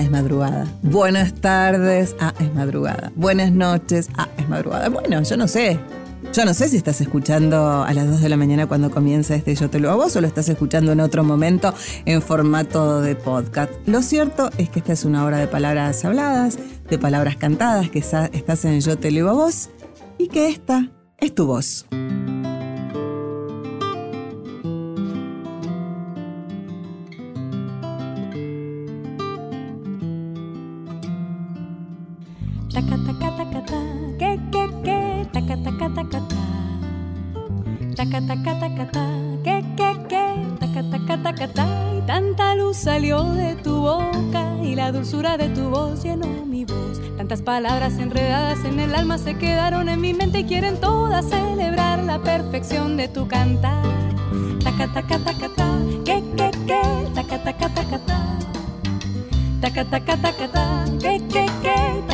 Es madrugada. Buenas tardes. Ah, es madrugada. Buenas noches. Ah, es madrugada. Bueno, yo no sé. Yo no sé si estás escuchando a las 2 de la mañana cuando comienza este Yo te lo hago o lo estás escuchando en otro momento en formato de podcast. Lo cierto es que esta es una hora de palabras habladas, de palabras cantadas, que estás en Yo te leo a vos y que esta es tu voz. Que, que, que, y tanta luz salió de tu boca y la dulzura de tu voz llenó mi voz. Tantas palabras enredadas en el alma se quedaron en mi mente y quieren todas celebrar la perfección de tu cantar. Taca, taca, taca, ta, que, que, que, taca, taca, taca, ta. Taca, taca, taca, ta, que, que, que,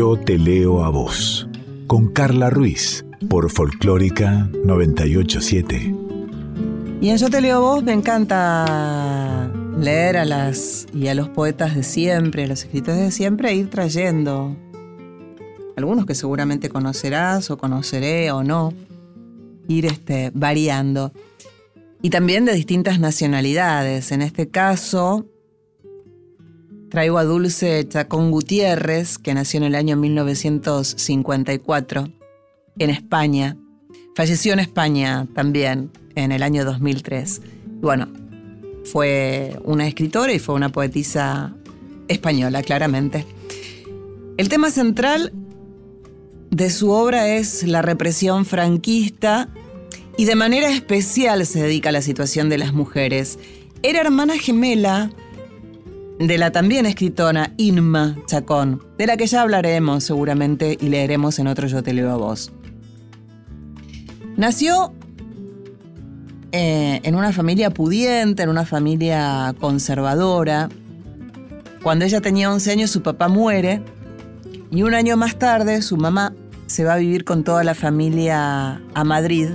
Yo te leo a vos. Con Carla Ruiz por Folclórica 987. Y en Yo te leo a vos me encanta leer a las y a los poetas de siempre, a los escritores de siempre, e ir trayendo algunos que seguramente conocerás o conoceré o no, ir este, variando. Y también de distintas nacionalidades. En este caso, Traigo a Dulce Chacón Gutiérrez, que nació en el año 1954 en España. Falleció en España también en el año 2003. Bueno, fue una escritora y fue una poetisa española, claramente. El tema central de su obra es la represión franquista y de manera especial se dedica a la situación de las mujeres. Era hermana gemela de la también escritora Inma Chacón, de la que ya hablaremos seguramente y leeremos en otro Yo te leo a vos. Nació eh, en una familia pudiente, en una familia conservadora. Cuando ella tenía 11 años su papá muere y un año más tarde su mamá se va a vivir con toda la familia a Madrid,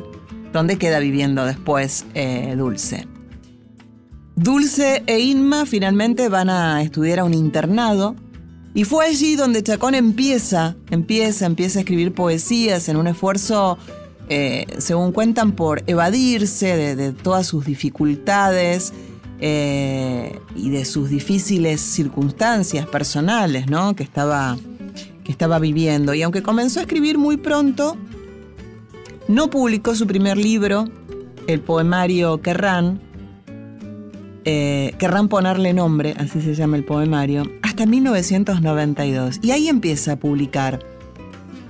donde queda viviendo después eh, Dulce. Dulce e Inma finalmente van a estudiar a un internado y fue allí donde Chacón empieza, empieza, empieza a escribir poesías en un esfuerzo, eh, según cuentan, por evadirse de, todas sus dificultades eh, y de sus difíciles circunstancias personales ¿no? que, estaba, que estaba viviendo. Y aunque comenzó a escribir muy pronto, no publicó su primer libro, el poemario Querrán, eh, querrán ponerle nombre, así se llama el poemario, hasta 1992. Y ahí empieza a publicar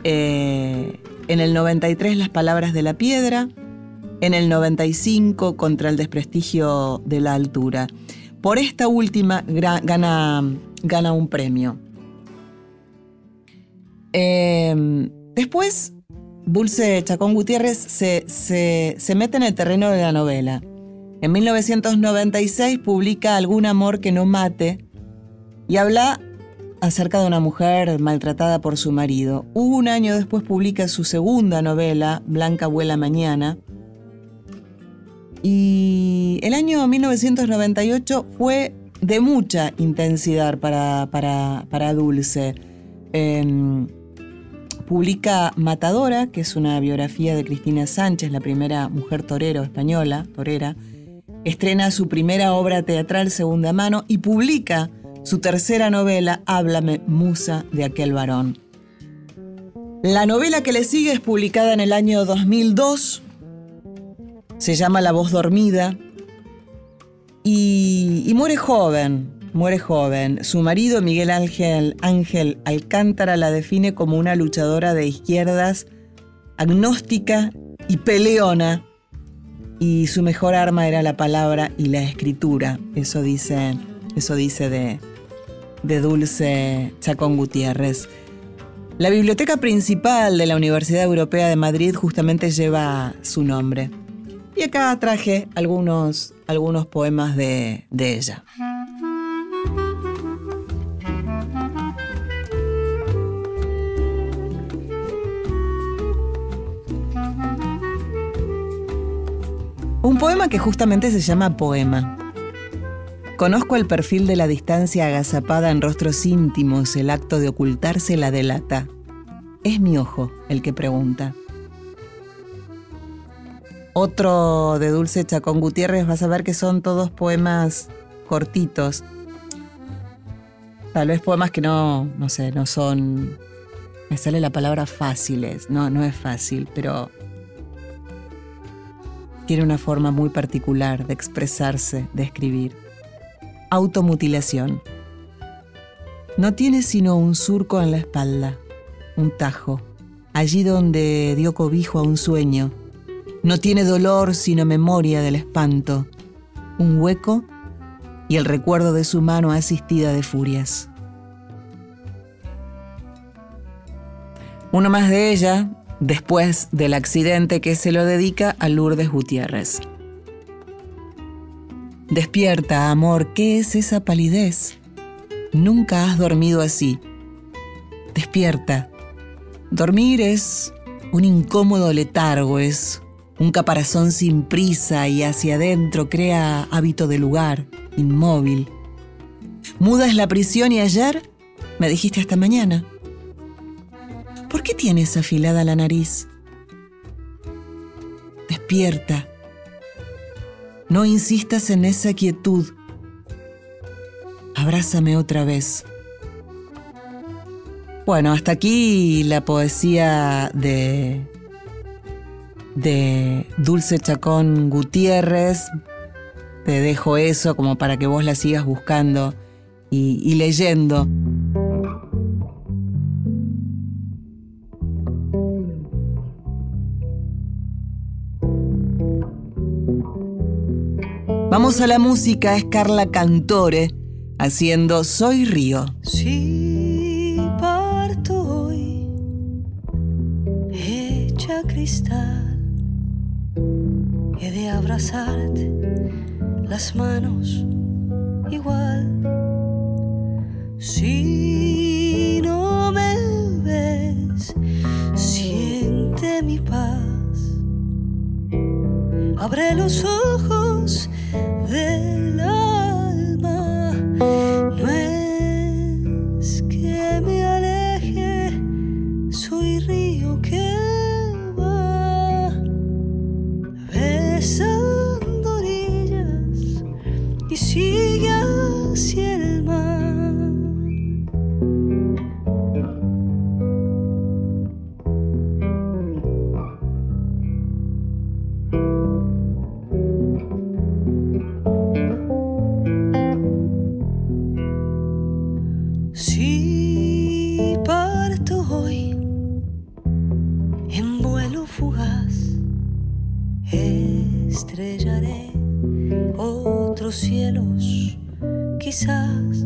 eh, en el 93 Las Palabras de la Piedra, en el 95 Contra el Desprestigio de la Altura. Por esta última gana, un premio. Em, después Dulce Chacón Gutiérrez se, mete en el terreno de la novela. En 1996 publica Algún amor que no mate y habla acerca de una mujer maltratada por su marido. Un año después publica su segunda novela, Blanca Vuela Mañana. Y el año 1998 fue de mucha intensidad para, para, Dulce. Em, publica Matadora, que es una biografía de Cristina Sánchez, la primera mujer torero española, torera. Estrena su primera obra teatral segunda mano y publica su tercera novela, Háblame, musa de aquel varón. La novela que le sigue es publicada en el año 2002. Se llama La voz dormida. Y, y muere joven, muere joven. Su marido, Miguel Ángel, Ángel Alcántara, la define como una luchadora de izquierdas, agnóstica y peleona. Y su mejor arma era la palabra y la escritura. Eso dice, eso dice de, de Dulce Chacón Gutiérrez. La biblioteca principal de la Universidad Europea de Madrid justamente lleva su nombre. Y acá traje algunos, algunos poemas de, de ella. Un poema que justamente se llama Poema. Conozco el perfil de la distancia agazapada en rostros íntimos, el acto de ocultarse la delata. Es mi ojo el que pregunta. Otro de Dulce Chacón Gutiérrez vas a ver que son todos poemas cortitos. Tal vez poemas que no, no sé, no son... Me sale la palabra fáciles. No, no es fácil, pero tiene una forma muy particular de expresarse, de escribir automutilación. No tiene sino un surco en la espalda, un tajo, allí donde dio cobijo a un sueño. No tiene dolor sino memoria del espanto, un hueco y el recuerdo de su mano asistida de furias. Uno más de ella, después del accidente que se lo dedica a Lourdes Gutiérrez. Despierta, amor, ¿qué es esa palidez? Nunca has dormido así. Despierta. Dormir es un incómodo letargo, es un caparazón sin prisa y hacia adentro crea hábito de lugar, inmóvil. Muda es la prisión y ayer me dijiste hasta mañana. ¿Por qué tienes afilada la nariz? Despierta. No insistas en esa quietud. Abrázame otra vez. Bueno, hasta aquí la poesía de, de Dulce Chacón Gutiérrez. Te dejo eso como para que vos la sigas buscando y, y leyendo. Vamos a la música, es Carla Cantore haciendo Soy Río. Si parto hoy, hecha cristal, he de abrazarte las manos igual. Si no me ves, siente mi paz. Abre los ojos del cielos, quizás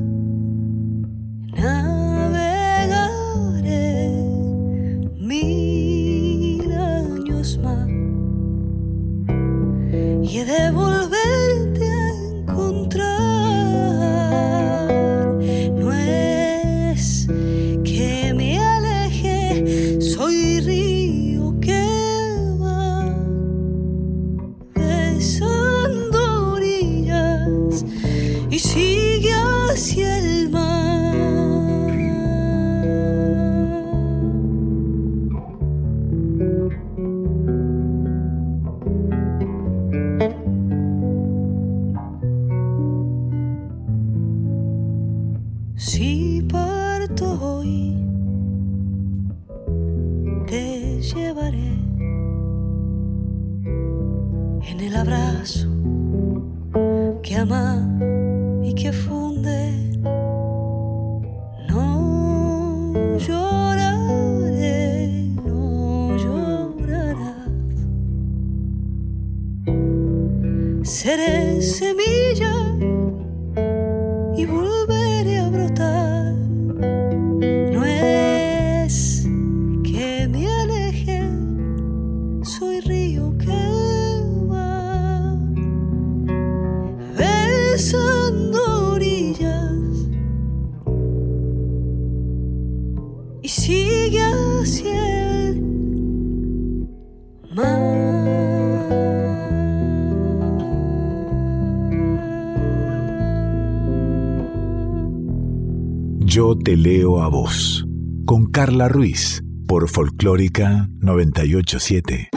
Yo te leo a vos. Con Carla Ruiz. Por Folclórica 987.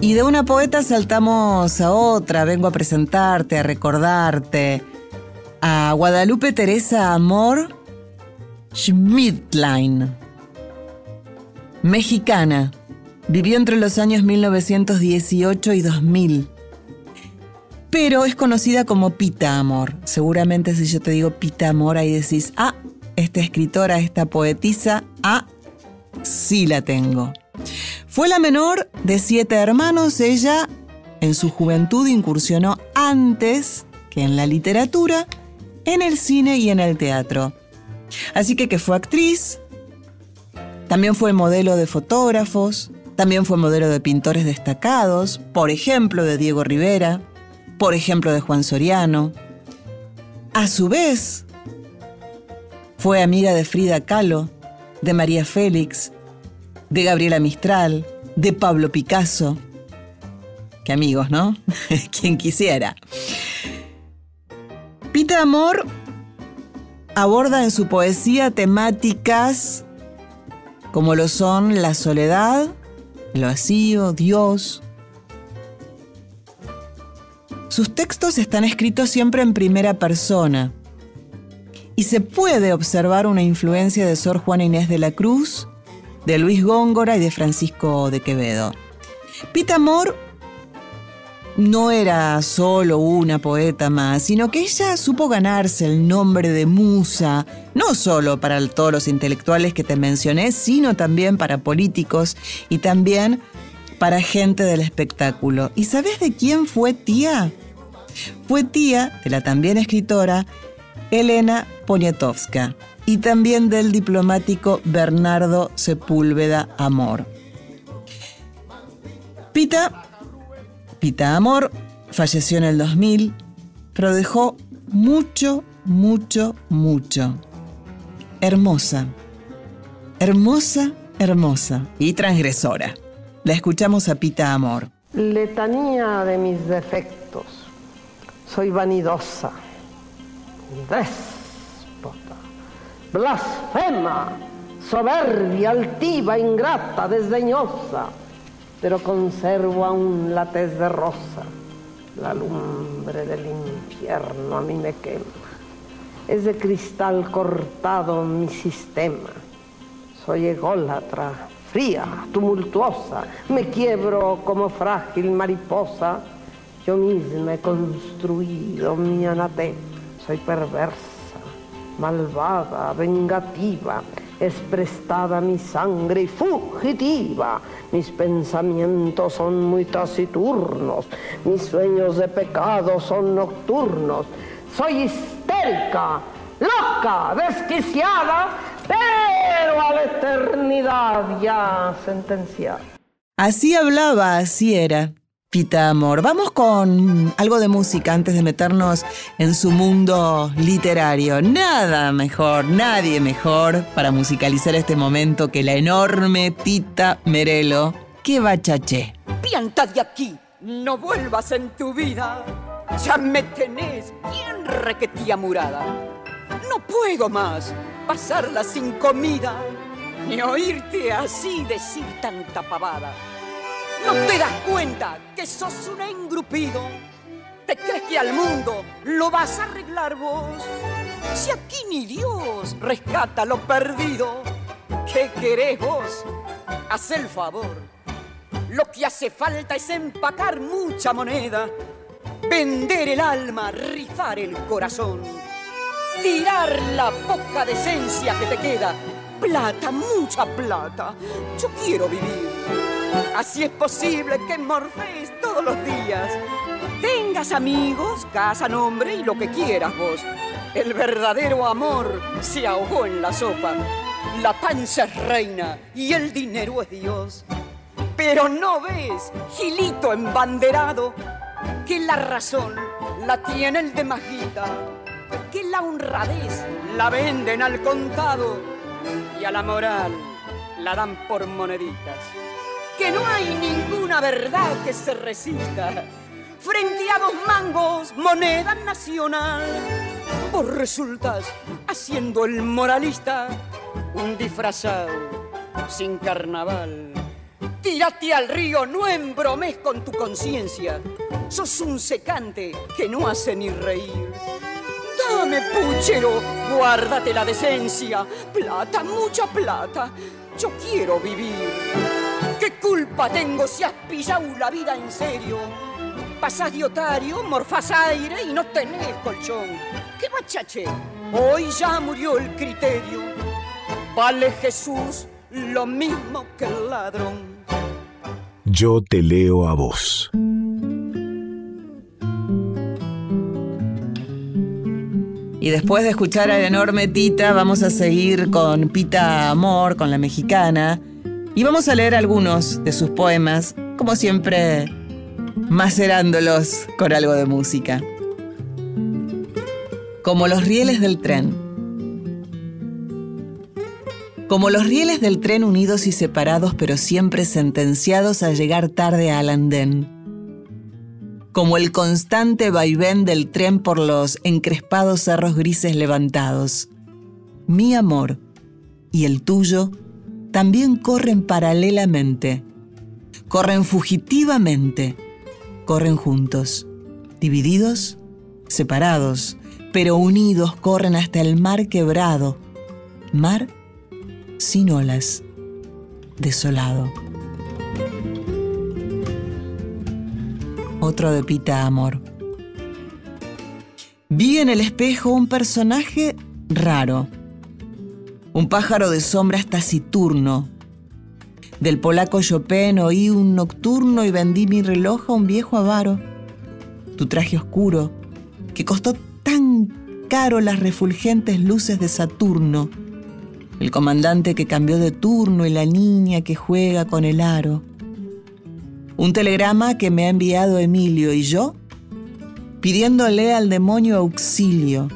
Y de una poeta saltamos a otra, vengo a presentarte, a recordarte, a Guadalupe Teresa Amor Schmidtlein. Mexicana, vivió entre los años 1918 y 2000, pero es conocida como Pita Amor. Seguramente si yo te digo Pita Amor, ahí decís, ah, esta escritora, esta poetisa, ah, sí la tengo. Fue la menor de siete hermanos. Ella, en su juventud, incursionó antes que en la literatura, en el cine y en el teatro. Así que que fue actriz, también fue modelo de fotógrafos, también fue modelo de pintores destacados, por ejemplo de Diego Rivera, por ejemplo de Juan Soriano. A su vez, fue amiga de Frida Kahlo, de María Félix, de Gabriela Mistral, de Pablo Picasso. Qué amigos, ¿no? Quien quisiera. Pita Amor aborda en su poesía temáticas como lo son la soledad, el vacío, Dios. Sus textos están escritos siempre en primera persona y se puede observar una influencia de Sor Juana Inés de la Cruz de Luis Góngora y de Francisco de Quevedo. Pita Amor no era solo una poeta más, sino que ella supo ganarse el nombre de musa, no solo para todos los intelectuales que te mencioné, sino también para políticos y también para gente del espectáculo. ¿Y sabes de quién fue tía? Fue tía de la también escritora Elena Poniatowska y también del diplomático Bernardo Sepúlveda Amor. Pita, Pita Amor, falleció en el 2000, pero dejó mucho, mucho, mucho. Hermosa, hermosa, hermosa y transgresora. La escuchamos a Pita Amor. Letanía de mis defectos. Soy vanidosa, déspota, blasfema, soberbia, altiva, ingrata, desdeñosa, pero conservo aún la tez de rosa. La lumbre del infierno a mí me quema. Es de cristal cortado mi sistema. Soy ególatra, fría, tumultuosa. Me quiebro como frágil mariposa. Yo misma he construido mi anatema. Soy perversa, malvada, vengativa. Es prestada mi sangre y fugitiva. Mis pensamientos son muy taciturnos. Mis sueños de pecado son nocturnos. Soy histérica, loca, desquiciada, pero a la eternidad ya sentenciada. Así hablaba, así era. Pita Amor. Vamos con algo de música antes de meternos en su mundo literario. Nada mejor, nadie mejor para musicalizar este momento que la enorme Pita Merelo. ¡Qué bachaché! Pianta de aquí, no vuelvas en tu vida. Ya me tenés bien requetía murada. No puedo más pasarla sin comida, ni oírte así decir tanta pavada. ¿No te das cuenta que sos un engrupido? que al mundo lo vas a arreglar vos. Si aquí ni Dios rescata lo perdido, ¿qué querés vos? Haz el favor. Lo que hace falta es empacar mucha moneda, vender el alma, rifar el corazón, tirar la poca decencia que te queda. Plata, mucha plata. Yo quiero vivir. Así es posible que morfees todos los días. Tengas amigos, casa, nombre y lo que quieras vos. El verdadero amor se ahogó en la sopa. La panza es reina y el dinero es Dios. Pero no ves, Gilito embanderado, que la razón la tiene el de Majita, que la honradez la venden al contado y a la moral la dan por moneditas. Que no hay ninguna verdad que se resista frente a dos mangos, moneda nacional. Vos resultas haciendo el moralista un disfrazado sin carnaval. Tírate al río, no embromes con tu conciencia. Sos un secante que no hace ni reír. Dame, puchero, guárdate la decencia. Plata, mucha plata. Yo quiero vivir. ¿Qué culpa tengo si has pisado la vida en serio? Pasás de otario, morfás aire y no tenés colchón. ¿Qué machache? Hoy ya murió el criterio. Vale Jesús lo mismo que el ladrón. Yo te leo a vos. Y después de escuchar a la enorme Tita, vamos a seguir con Pita Amor, con la mexicana. Y vamos a leer algunos de sus poemas, como siempre, macerándolos con algo de música. Como los rieles del tren. Como los rieles del tren unidos y separados, pero siempre sentenciados a llegar tarde al andén como el constante vaivén del tren por los encrespados cerros grises levantados. Mi amor y el tuyo también corren paralelamente, corren fugitivamente, corren juntos, divididos, separados, pero unidos corren hasta el mar quebrado, mar sin olas, desolado. otro de Pita Amor. Vi en el espejo un personaje raro, un pájaro de sombras taciturno. Del polaco Chopin oí un nocturno y vendí mi reloj a un viejo avaro. Tu traje oscuro, que costó tan caro las refulgentes luces de Saturno. El comandante que cambió de turno y la niña que juega con el aro un telegrama que me ha enviado Emilio y yo, pidiéndole al demonio auxilio,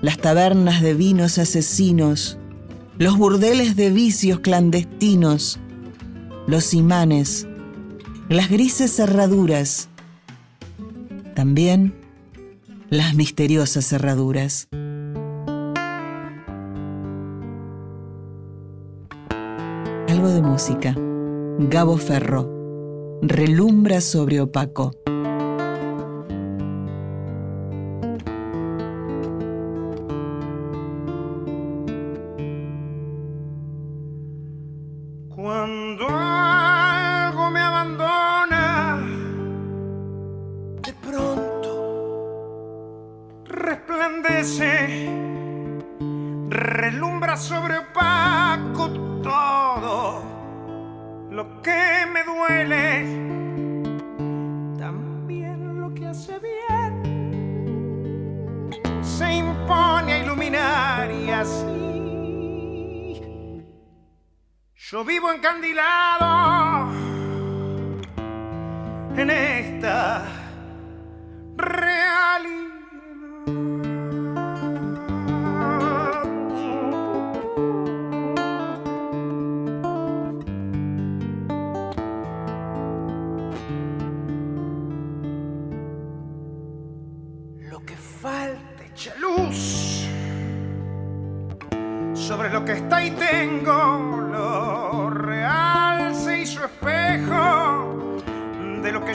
las tabernas de vinos asesinos, los burdeles de vicios clandestinos, los imanes, las grises cerraduras, también las misteriosas cerraduras. Algo de música. Gabo Ferro relumbra sobre opaco.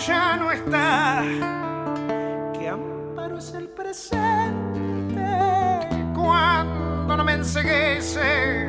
Ya no está, que han Pero es el presente cuando no me enseguece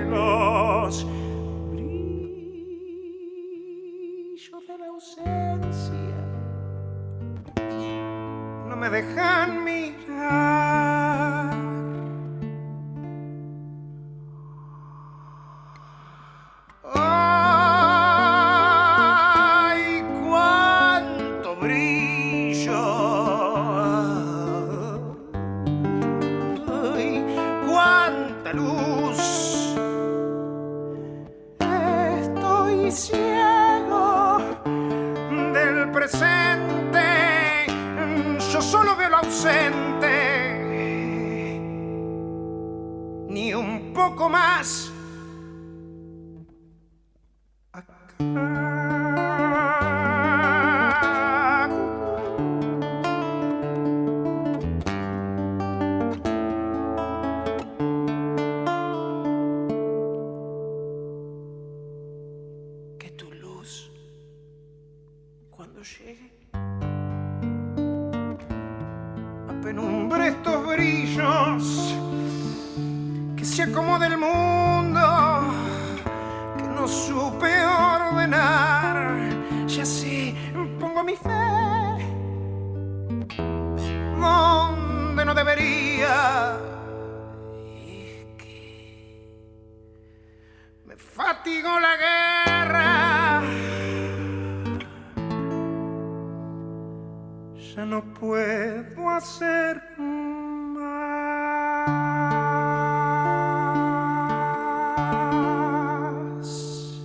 no puedo hacer más.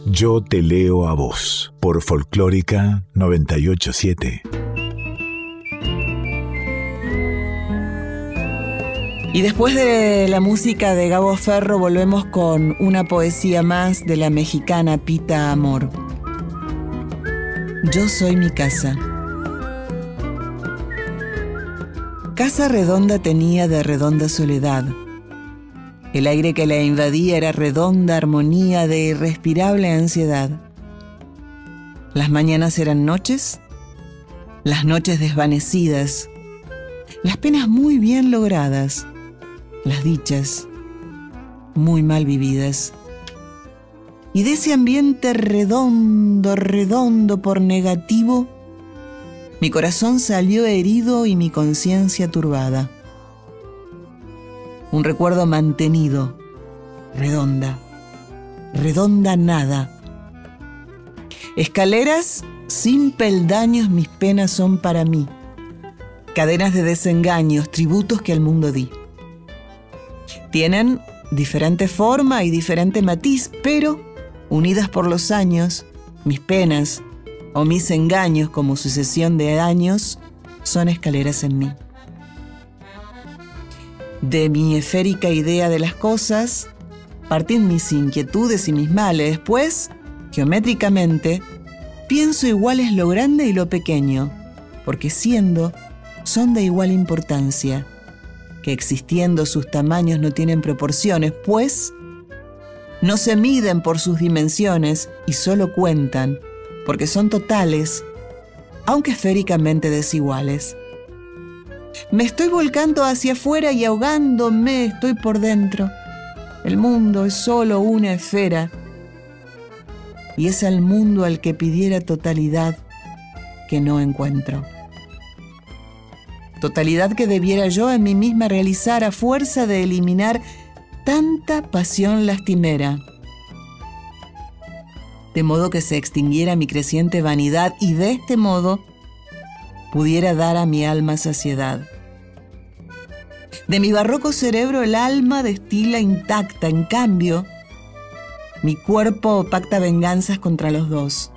Yo te leo a vos por Folclórica 987. Y después de la música de Gabo Ferro volvemos con una poesía más de la mexicana Pita Amor. Yo soy mi casa. Casa redonda tenía de redonda soledad. El aire que la invadía era redonda armonía de irrespirable ansiedad. Las mañanas eran noches, las noches desvanecidas, las penas muy bien logradas, las dichas muy mal vividas. Y de ese ambiente redondo, redondo por negativo, mi corazón salió herido y mi conciencia turbada. Un recuerdo mantenido, redonda, redonda nada. Escaleras sin peldaños mis penas son para mí. Cadenas de desengaños, tributos que al mundo di. Tienen diferente forma y diferente matiz, pero unidas por los años, mis penas o mis engaños como sucesión de años son escaleras en mí. De mi esférica idea de las cosas, parten mis inquietudes y mis males, pues, geométricamente, pienso igual es lo grande y lo pequeño, porque siendo, son de igual importancia, que existiendo sus tamaños no tienen proporciones, pues, no se miden por sus dimensiones y solo cuentan, porque son totales, aunque esféricamente desiguales. Me estoy volcando hacia afuera y ahogándome estoy por dentro. El mundo es solo una esfera y es al mundo al que pidiera totalidad que no encuentro. Totalidad que debiera yo en mí misma realizar a fuerza de eliminar tanta pasión lastimera. De modo que se extinguiera mi creciente vanidad y de este modo pudiera dar a mi alma saciedad. De mi barroco cerebro el alma destila intacta, en cambio, mi cuerpo pacta venganzas contra los dos.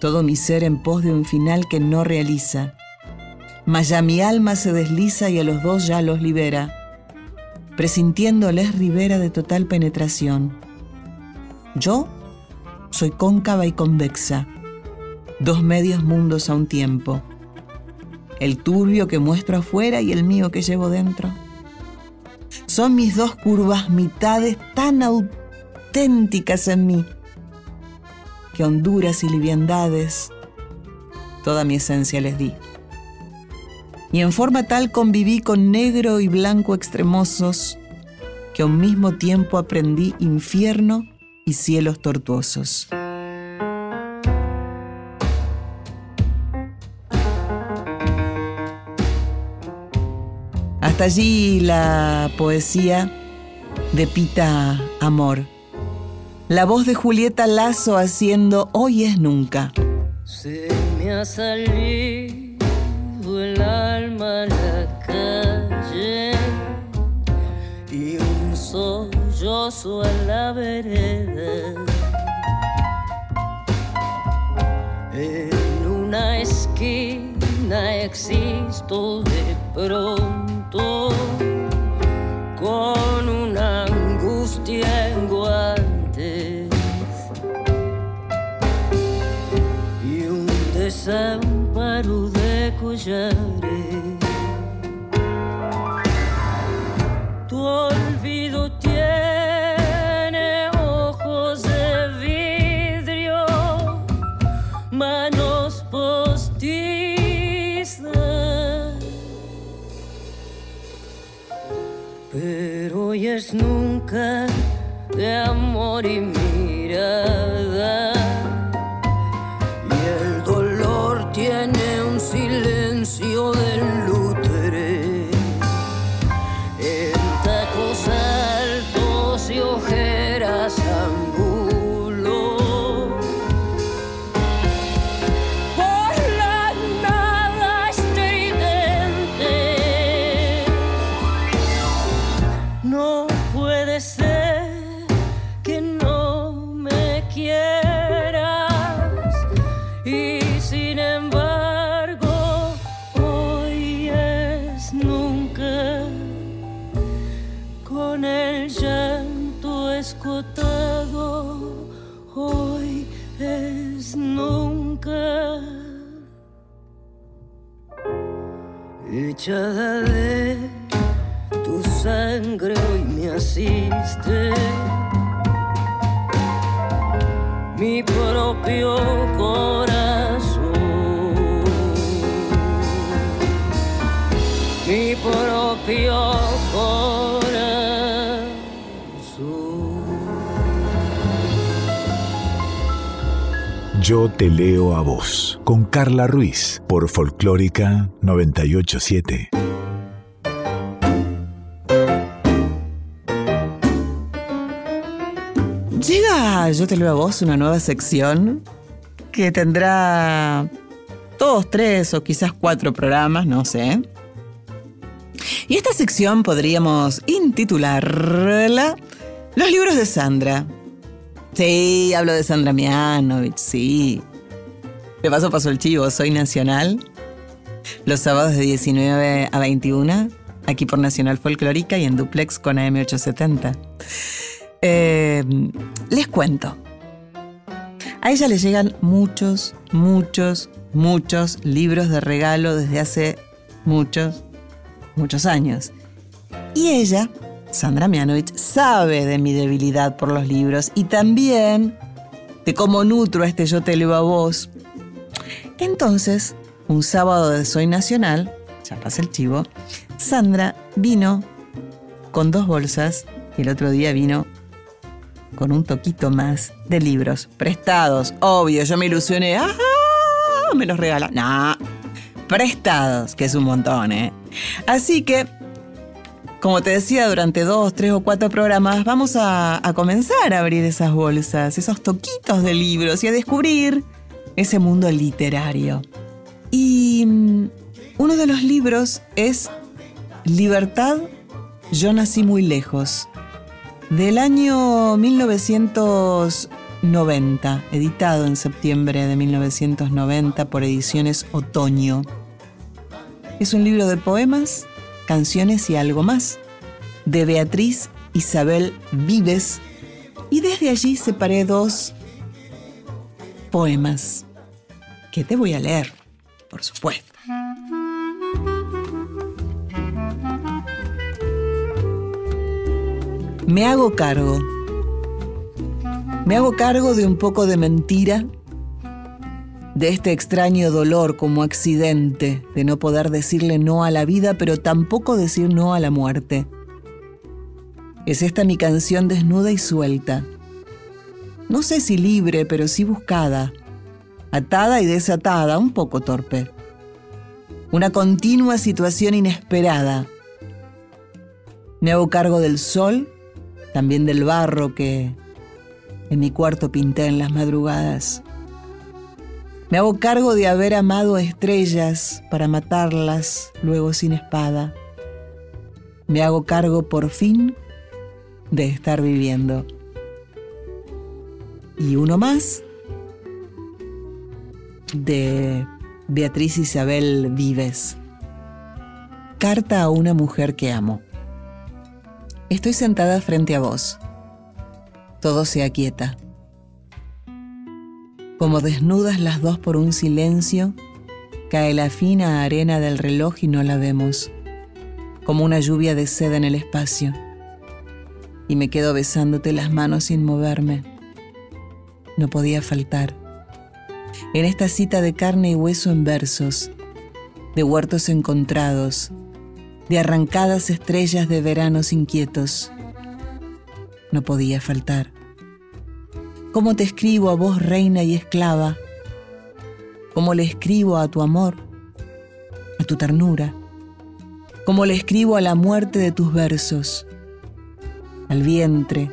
Todo mi ser en pos de un final que no realiza. Mas ya mi alma se desliza y a los dos ya los libera, presintiéndoles ribera de total penetración. Yo soy cóncava y convexa, dos medios mundos a un tiempo, el turbio que muestro afuera y el mío que llevo dentro. Son mis dos curvas mitades tan auténticas en mí, que honduras y liviandades toda mi esencia les di. y en forma tal conviví con negro y blanco extremosos que a un mismo tiempo aprendí infierno y cielos tortuosos. Hasta allí la poesía de Pita Amor. La voz de Julieta Lazo haciendo Hoy es nunca. Se me ha salido sollozo a la vereda. En una esquina existo de pronto con una angustia en guantes y un desamparo de collares. Tu olvido tiene nunca de amor y mirada. No puede ser que no me quieras. Y sin embargo hoy es nunca. Con el llanto escotado hoy es nunca. Echada de sangre hoy me asiste. Mi propio corazón. Mi propio corazón. Yo te leo a vos, con Carla Ruiz, por Folclórica 987. Llega Yo te leo a vos una nueva sección que tendrá dos, tres o quizás cuatro programas, no sé. Y esta sección podríamos intitularla Los libros de Sandra. Sí, hablo de Sandra Mianovich, sí. De paso pasó el chivo, soy nacional. Los sábados de 19 a 21, aquí por Nacional Folclórica y en Duplex con AM870. Eh, les cuento. A ella le llegan muchos, muchos, muchos libros de regalo desde hace muchos, muchos años. Y ella, Sandra Mianovich, sabe de mi debilidad por los libros y también de cómo nutro a este yo te leo a vos. Entonces, un sábado de Soy Nacional, ya pasa el chivo, Sandra vino con dos bolsas y el otro día vino con un toquito más de libros prestados. Obvio, yo me ilusioné. ¡Ah! Me los regala. No, prestados, que es un montón, ¿eh? Así que, como te decía, durante dos, tres o cuatro programas vamos a, a comenzar a abrir esas bolsas, esos toquitos de libros y a descubrir ese mundo literario. Y mm, uno de los libros es Libertad, yo nací muy lejos, del año 1990, editado en septiembre de 1990 por Ediciones Otoño. Es un libro de poemas, canciones y algo más, de Beatriz Isabel Vives, y desde allí separé dos poemas que te voy a leer, por supuesto. Me hago cargo. Me hago cargo de un poco de mentira de este extraño dolor como accidente de no poder decirle no a la vida, pero tampoco decir no a la muerte. Es esta mi canción desnuda y suelta. No sé si libre, pero sí buscada, atada y desatada, un poco torpe. Una continua situación inesperada. Me hago cargo del sol, también del barro que en mi cuarto pinté en las madrugadas me hago cargo de haber amado estrellas para matarlas luego sin espada. Me hago cargo por fin de estar viviendo. Y uno más de Beatriz Isabel Vives. Carta a una mujer que amo. Estoy sentada frente a vos. Todo se aquieta como desnudas las dos por un silencio, cae la fina arena del reloj y no la vemos, como una lluvia de seda en el espacio. Y me quedo besándote las manos sin moverme. No podía faltar. En esta cita de carne y hueso en versos, de huertos encontrados, de arrancadas estrellas de veranos inquietos, no podía faltar. ¿Cómo te escribo a vos, reina y esclava? ¿Cómo le escribo a tu amor, a tu ternura? ¿Cómo le escribo a la muerte de tus versos, al vientre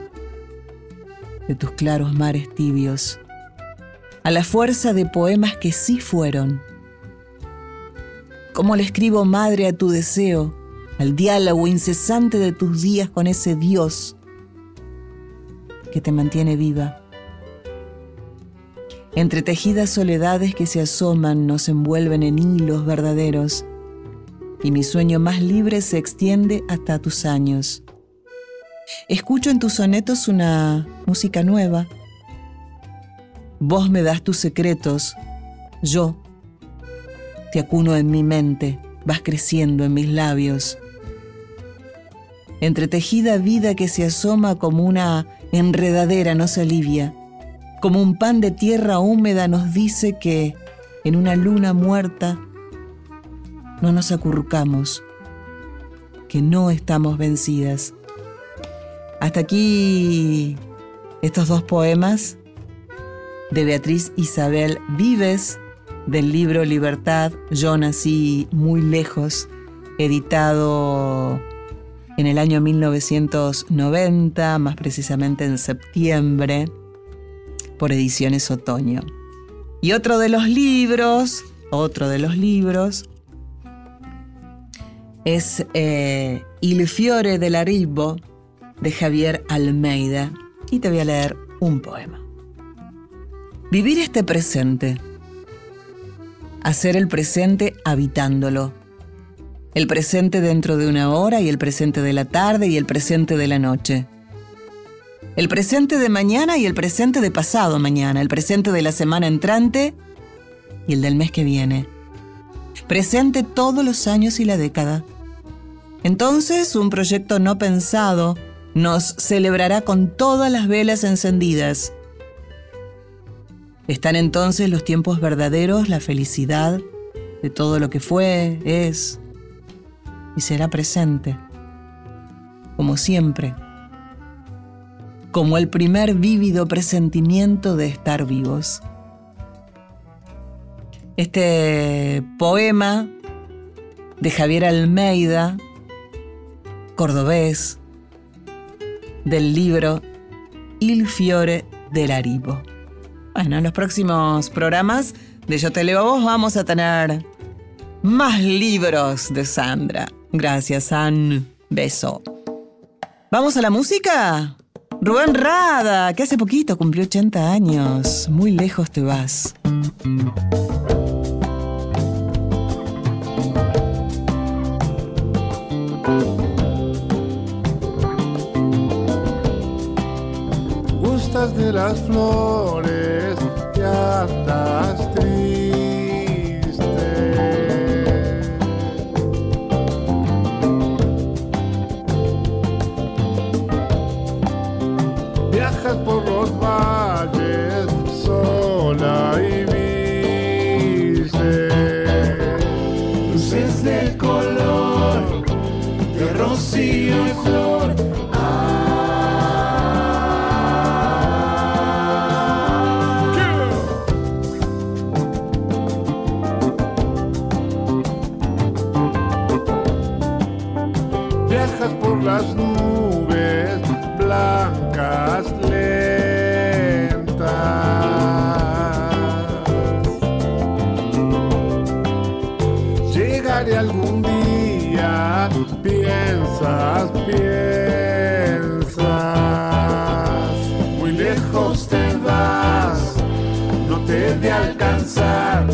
de tus claros mares tibios, a la fuerza de poemas que sí fueron? ¿Cómo le escribo madre a tu deseo, al diálogo incesante de tus días con ese Dios que te mantiene viva? Entretejidas soledades que se asoman nos envuelven en hilos verdaderos, y mi sueño más libre se extiende hasta tus años. Escucho en tus sonetos una música nueva. Vos me das tus secretos, yo te acuno en mi mente, vas creciendo en mis labios. Entretejida vida que se asoma como una enredadera no se alivia como un pan de tierra húmeda nos dice que en una luna muerta no nos acurrucamos, que no estamos vencidas. Hasta aquí estos dos poemas de Beatriz Isabel Vives del libro Libertad, Yo nací muy lejos, editado en el año 1990, más precisamente en septiembre por Ediciones Otoño. Y otro de los libros, otro de los libros, es eh, Il Fiore dell'Aribo de Javier Almeida. Y te voy a leer un poema. Vivir este presente. Hacer el presente habitándolo. El presente dentro de una hora y el presente de la tarde y el presente de la noche el presente de mañana y el presente de pasado mañana, el presente de la semana entrante y el del mes que viene. Presente todos los años y la década. Entonces, un proyecto no pensado nos celebrará con todas las velas encendidas. Están entonces los tiempos verdaderos, la felicidad de todo lo que fue, es y será presente, como siempre como el primer vívido presentimiento de estar vivos. Este poema de Javier Almeida, cordobés, del libro Il Fiore del Aribo. Bueno, en los próximos programas de Yo Te Leo a Vos vamos a tener más libros de Sandra. Gracias, San. Beso. ¿Vamos a la música? Rubén Rada, que hace poquito cumplió 80 años. Muy lejos te vas. Gustas de las flores y andas por Llegaré algún día, piensas, piensas. Muy lejos te vas, no te he de alcanzar.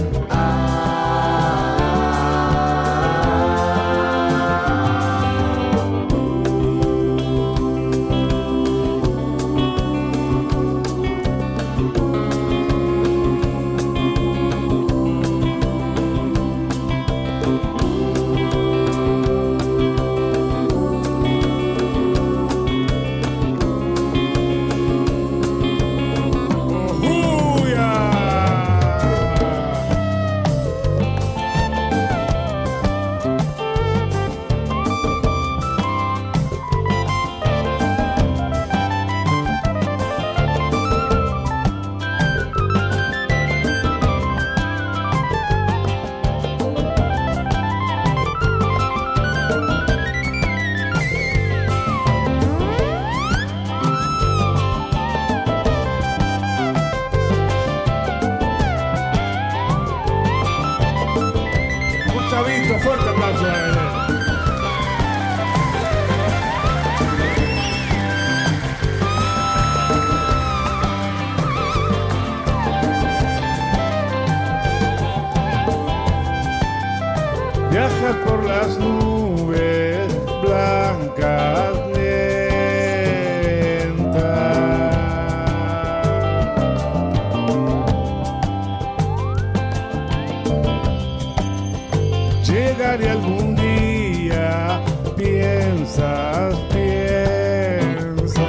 Llegaré algún día, piensas, piensas.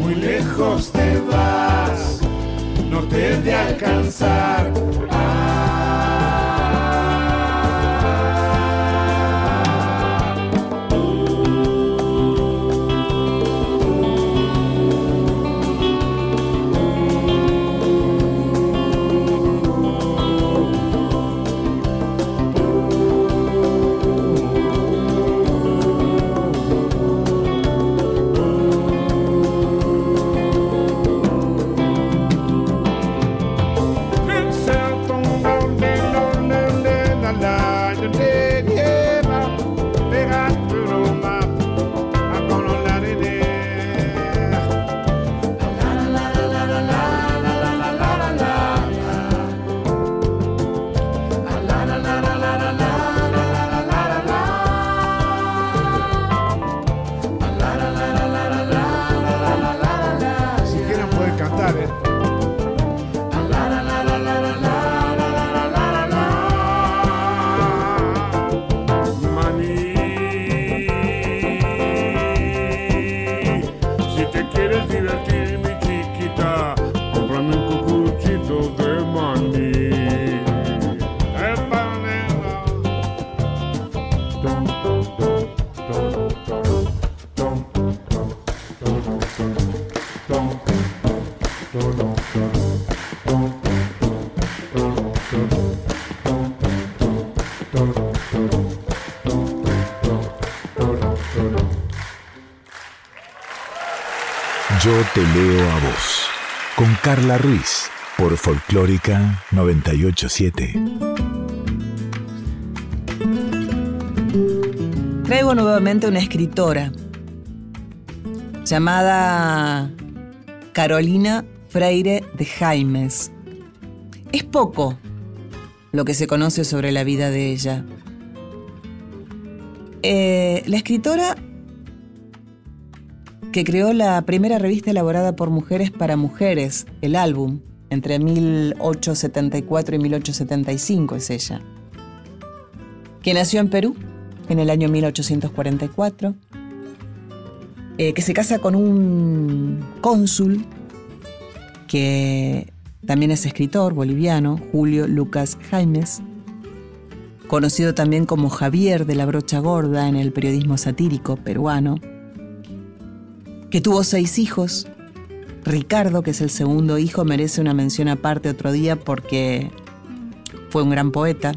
Muy lejos te vas, no te he de alcanzar. Yo te leo a vos. Con Carla Ruiz. Por Folclórica 987. Traigo nuevamente una escritora llamada Carolina Freire de Jaimes. Es poco lo que se conoce sobre la vida de ella. Eh, la escritora que creó la primera revista elaborada por mujeres para mujeres, el álbum, entre 1874 y 1875 es ella. Que nació en Perú en el año 1844, eh, que se casa con un cónsul que también es escritor boliviano, Julio Lucas Jaimes, conocido también como Javier de la Brocha Gorda en el periodismo satírico peruano, que tuvo seis hijos. Ricardo, que es el segundo hijo, merece una mención aparte otro día porque fue un gran poeta.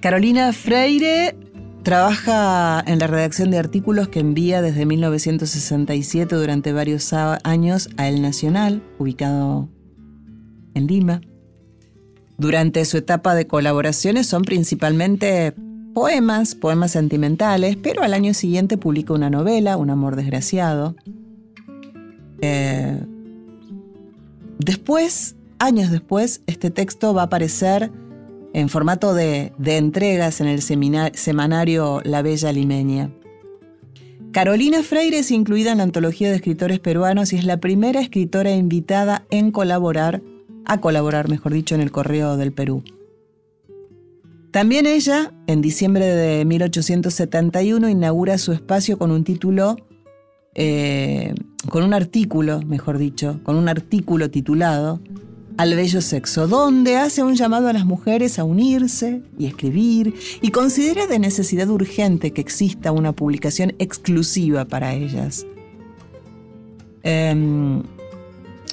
Carolina Freire trabaja en la redacción de artículos que envía desde 1967 durante varios años a El Nacional, ubicado en Lima. Durante su etapa de colaboraciones son principalmente poemas, poemas sentimentales, pero al año siguiente publica una novela, Un amor desgraciado. Eh, después, años después, este texto va a aparecer en formato de, entregas en el semanario La Bella Limeña. Carolina Freire es incluida en la antología de escritores peruanos y es la primera escritora invitada en colaborar, a colaborar, mejor dicho, en el Correo del Perú. También ella, en diciembre de 1871, inaugura su espacio con un título, eh, con un artículo, mejor dicho, con un artículo titulado al bello sexo, donde hace un llamado a las mujeres a unirse y escribir y considera de necesidad urgente que exista una publicación exclusiva para ellas. Em,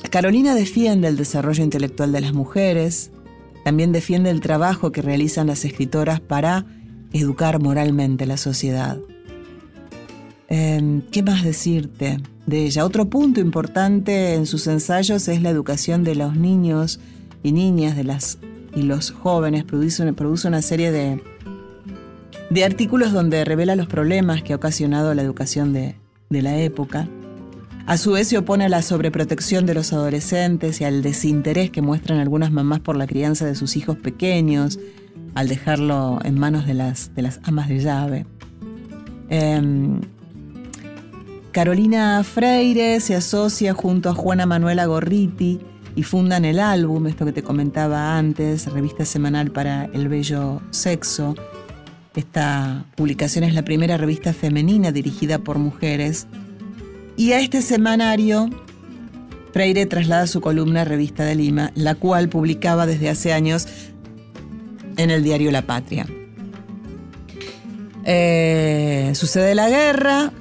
Carolina defiende el desarrollo intelectual de las mujeres, también defiende el trabajo que realizan las escritoras para educar moralmente la sociedad. Em, ¿Qué más decirte? de ella. Otro punto importante en sus ensayos es la educación de los niños y niñas de las, y los jóvenes. Produce una, produce una serie de, de artículos donde revela los problemas que ha ocasionado la educación de, de la época. A su vez se opone a la sobreprotección de los adolescentes y al desinterés que muestran algunas mamás por la crianza de sus hijos pequeños, al dejarlo en manos de las, de las amas de llave. Em, Carolina Freire se asocia junto a Juana Manuela Gorriti y fundan el álbum, esto que te comentaba antes, revista semanal para el bello sexo. Esta publicación es la primera revista femenina dirigida por mujeres. Y a este semanario, Freire traslada su columna Revista de Lima, la cual publicaba desde hace años en el diario La Patria. Eh, sucede la guerra,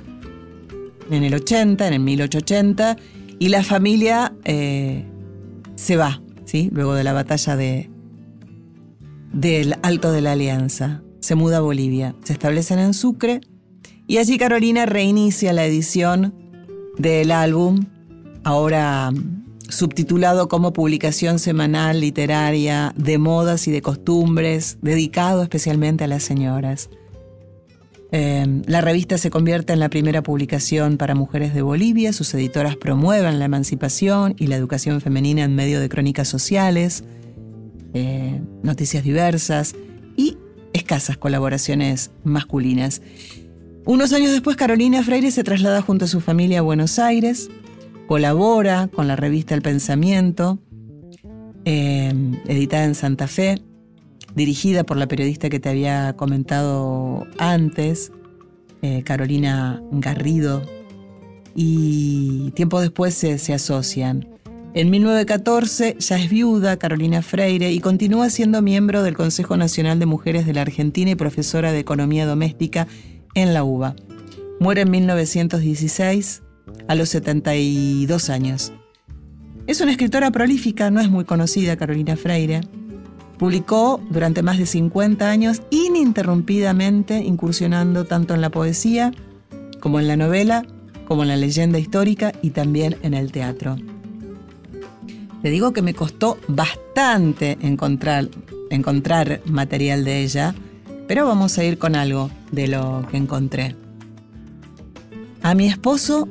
en el 80, en el 1880, y la familia eh, se va, ¿sí? luego de la batalla de, del Alto de la Alianza. Se muda a Bolivia, se establecen en Sucre, y allí Carolina reinicia la edición del álbum, ahora subtitulado como publicación semanal literaria de modas y de costumbres, dedicado especialmente a las señoras. Em, la revista se convierte en la primera publicación para mujeres de Bolivia. Sus editoras promueven la emancipación y la educación femenina en medio de crónicas sociales, eh, noticias diversas y escasas colaboraciones masculinas. Unos años después, Carolina Freire se traslada junto a su familia a Buenos Aires, colabora con la revista El Pensamiento, em, editada en Santa Fe, dirigida por la periodista que te había comentado antes, eh, Carolina Garrido, y tiempo después se, se asocian. En 1914 ya es viuda Carolina Freire y continúa siendo miembro del Consejo Nacional de Mujeres de la Argentina y profesora de Economía Doméstica en la UBA. Muere en 1916 a los 72 años. Es una escritora prolífica, no es muy conocida Carolina Freire. Publicó durante más de 50 años ininterrumpidamente incursionando tanto en la poesía como en la novela, como en la leyenda histórica y también en el teatro. Te digo que me costó bastante encontrar, encontrar material de ella, pero vamos a ir con algo de lo que encontré. A mi esposo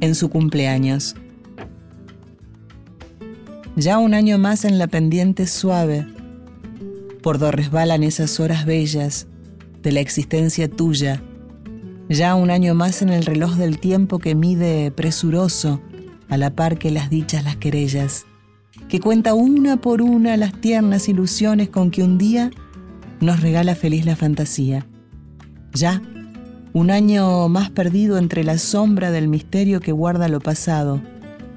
en su cumpleaños. Ya un año más en la pendiente suave por donde resbalan esas horas bellas de la existencia tuya, ya un año más en el reloj del tiempo que mide presuroso a la par que las dichas las querellas, que cuenta una por una las tiernas ilusiones con que un día nos regala feliz la fantasía. Ya, un año más perdido entre la sombra del misterio que guarda lo pasado,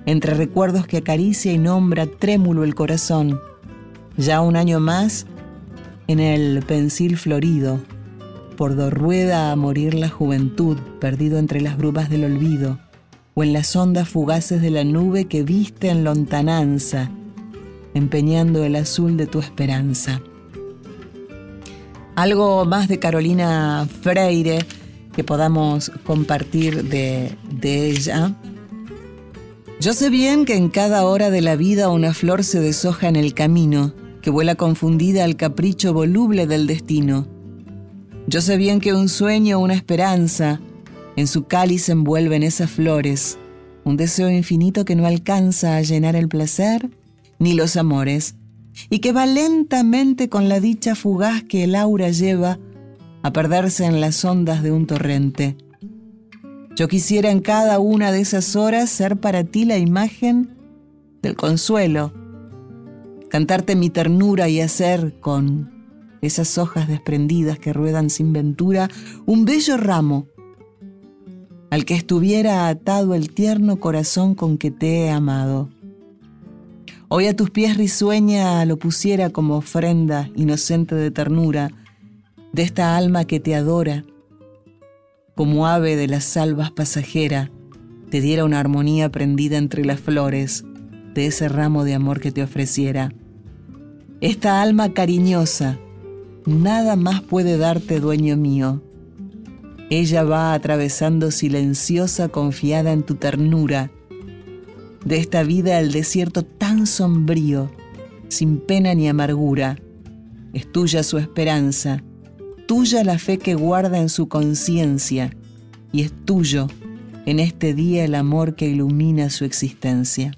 entre recuerdos que acaricia y nombra trémulo el corazón. Ya un año más En el pensil florido, por rueda a morir la juventud, perdido entre las brumas del olvido, o en las ondas fugaces de la nube que viste en lontananza, empeñando el azul de tu esperanza. Algo más de Carolina Freire que podamos compartir de, de ella. Yo sé bien que en cada hora de la vida una flor se deshoja en el camino, que vuela confundida al capricho voluble del destino. Yo sé bien que un sueño, una esperanza, en su cáliz envuelven esas flores, un deseo infinito que no alcanza a llenar el placer ni los amores, y que va lentamente con la dicha fugaz que el aura lleva a perderse en las ondas de un torrente. Yo quisiera en cada una de esas horas ser para ti la imagen del consuelo, cantarte mi ternura y hacer con esas hojas desprendidas que ruedan sin ventura un bello ramo al que estuviera atado el tierno corazón con que te he amado. Hoy a tus pies risueña lo pusiera como ofrenda inocente de ternura de esta alma que te adora, como ave de las salvas pasajera, te diera una armonía prendida entre las flores de ese ramo de amor que te ofreciera. Esta alma cariñosa, nada más puede darte dueño mío. Ella va atravesando silenciosa, confiada en tu ternura, de esta vida el desierto tan sombrío, sin pena ni amargura. Es tuya su esperanza, tuya la fe que guarda en su conciencia, y es tuyo en este día el amor que ilumina su existencia.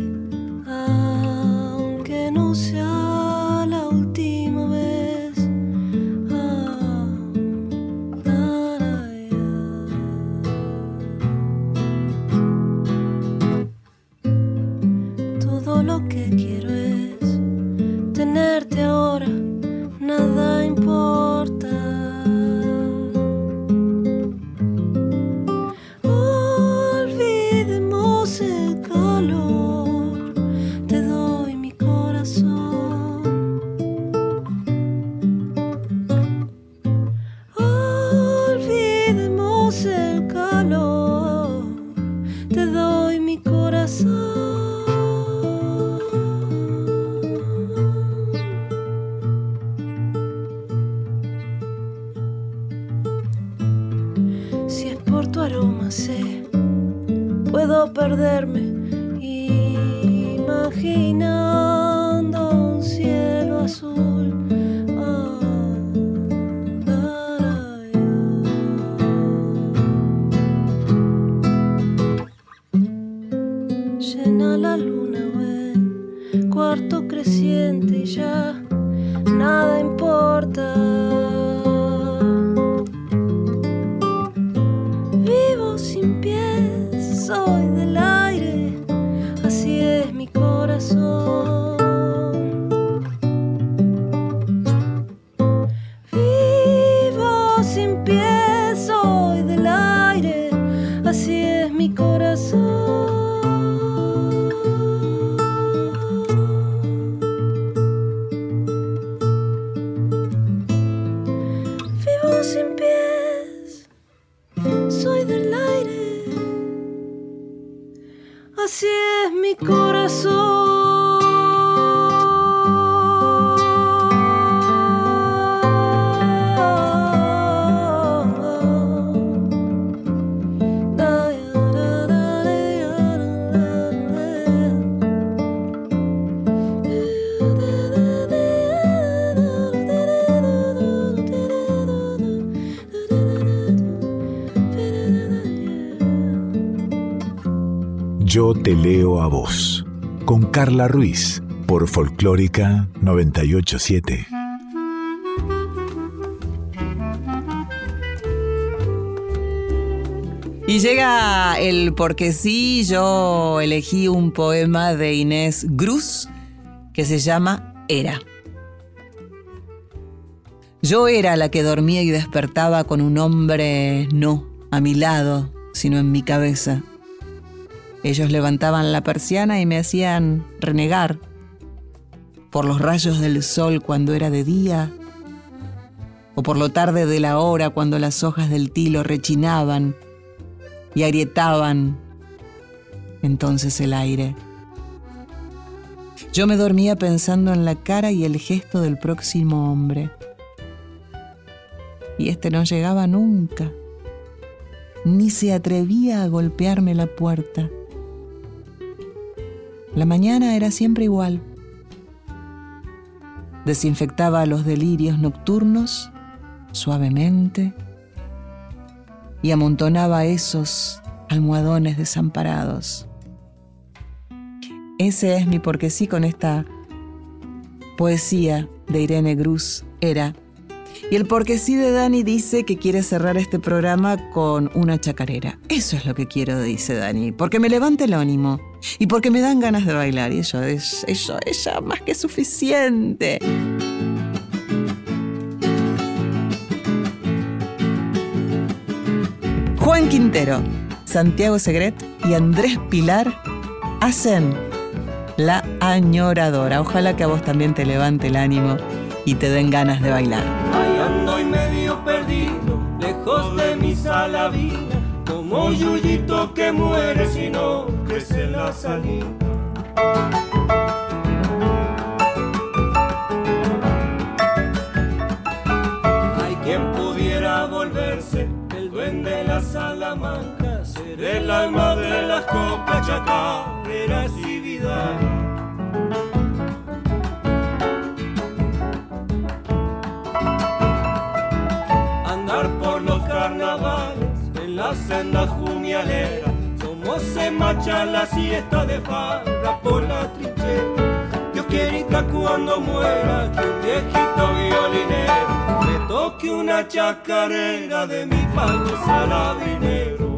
Yo te leo a vos, con Carla Ruiz, por Folclórica 987. Y llega el porque sí, yo elegí un poema de Inés Gruz que se llama Era. Yo era la que dormía y despertaba con un hombre no a mi lado, sino en mi cabeza. Ellos levantaban la persiana y me hacían renegar por los rayos del sol cuando era de día, o por lo tarde de la hora cuando las hojas del tilo rechinaban y agrietaban entonces el aire. Yo me dormía pensando en la cara y el gesto del próximo hombre. Y este no llegaba nunca, ni se atrevía a golpearme la puerta. La mañana era siempre igual. Desinfectaba los delirios nocturnos suavemente y amontonaba esos almohadones desamparados. Ese es mi porque sí con esta poesía de Irene Cruz era. Y el porque sí de Dani dice que quiere cerrar este programa con una chacarera. Eso es lo que quiero, dice Dani, porque me levanta el ánimo y porque me dan ganas de bailar y eso es, eso es ya más que suficiente. Juan Quintero, Santiago Segret y Andrés Pilar hacen La Añoradora. Ojalá que a vos también te levante el ánimo y te den ganas de bailar. Salavina, como yuyito que muere si no crece la salida. Hay quien pudiera volverse el duende de la Salamanca, ser el alma de las copas chacareras y vida. En la senda jumialera. Somos se marcha la siesta de farra por la trinchera. Dios quiera cuando muera que un viejito violinero me toque una chacarera de mi pago salabinero.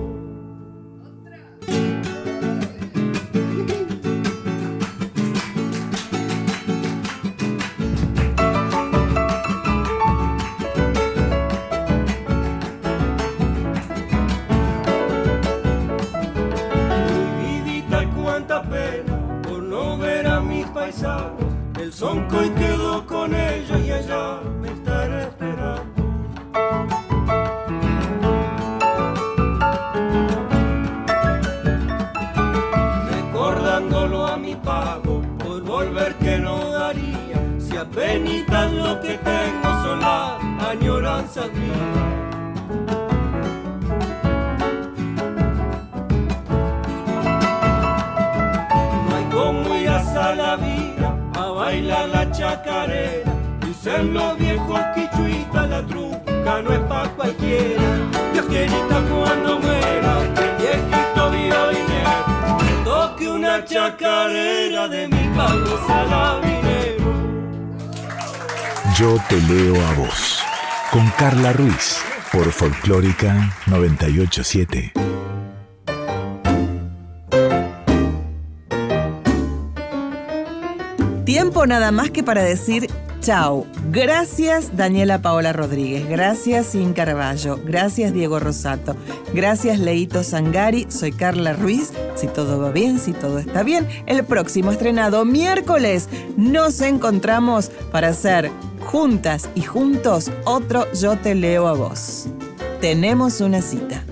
Carla Ruiz. Por Folclórica 987. Tiempo nada más que para decir chao. Gracias Daniela Paola Rodríguez, gracias Sin Carballo, gracias Diego Rosato, gracias Leito Sangari, soy Carla Ruiz. Si todo va bien, si todo está bien, el próximo estrenado miércoles nos encontramos para hacer juntas y juntos otro Yo te leo a vos. Tenemos una cita.